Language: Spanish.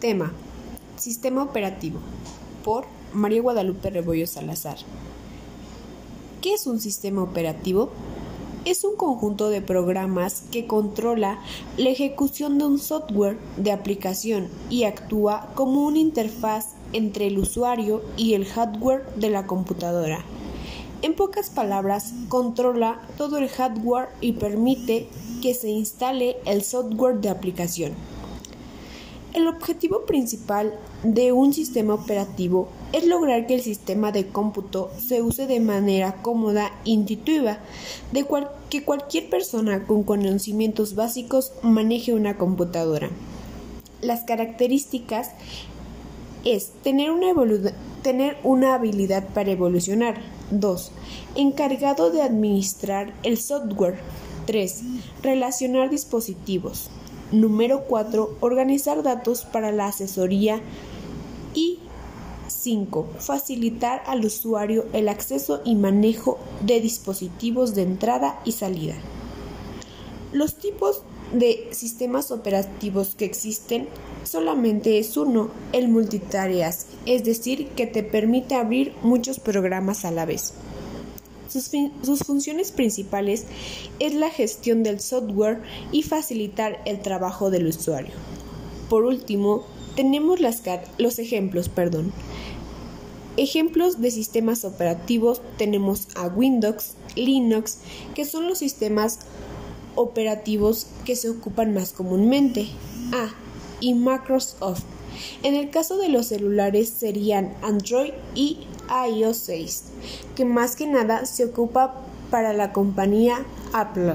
Tema: Sistema operativo. Por María Guadalupe Rebollo Salazar. ¿Qué es un sistema operativo? Es un conjunto de programas que controla la ejecución de un software de aplicación y actúa como una interfaz entre el usuario y el hardware de la computadora. En pocas palabras, controla todo el hardware y permite que se instale el software de aplicación. El objetivo principal de un sistema operativo es lograr que el sistema de cómputo se use de manera cómoda e intuitiva, de que cualquier persona con conocimientos básicos maneje una computadora. Las características es tener una, habilidad para evolucionar. 2. Encargado de administrar el software. 3. Relacionar dispositivos. Número 4. Organizar datos para la asesoría. Y 5. Facilitar al usuario el acceso y manejo de dispositivos de entrada y salida. Los tipos de sistemas operativos que existen solamente es uno, el multitareas, es decir, que te permite abrir muchos programas a la vez. Sus, funciones principales es la gestión del software y facilitar el trabajo del usuario. Por último, tenemos los ejemplos, perdón. Ejemplos de sistemas operativos tenemos a Windows, Linux, que son los sistemas operativos que se ocupan más comúnmente. A. Y Microsoft. En el caso de los celulares serían Android y iOS 6, que más que nada se ocupa para la compañía Apple.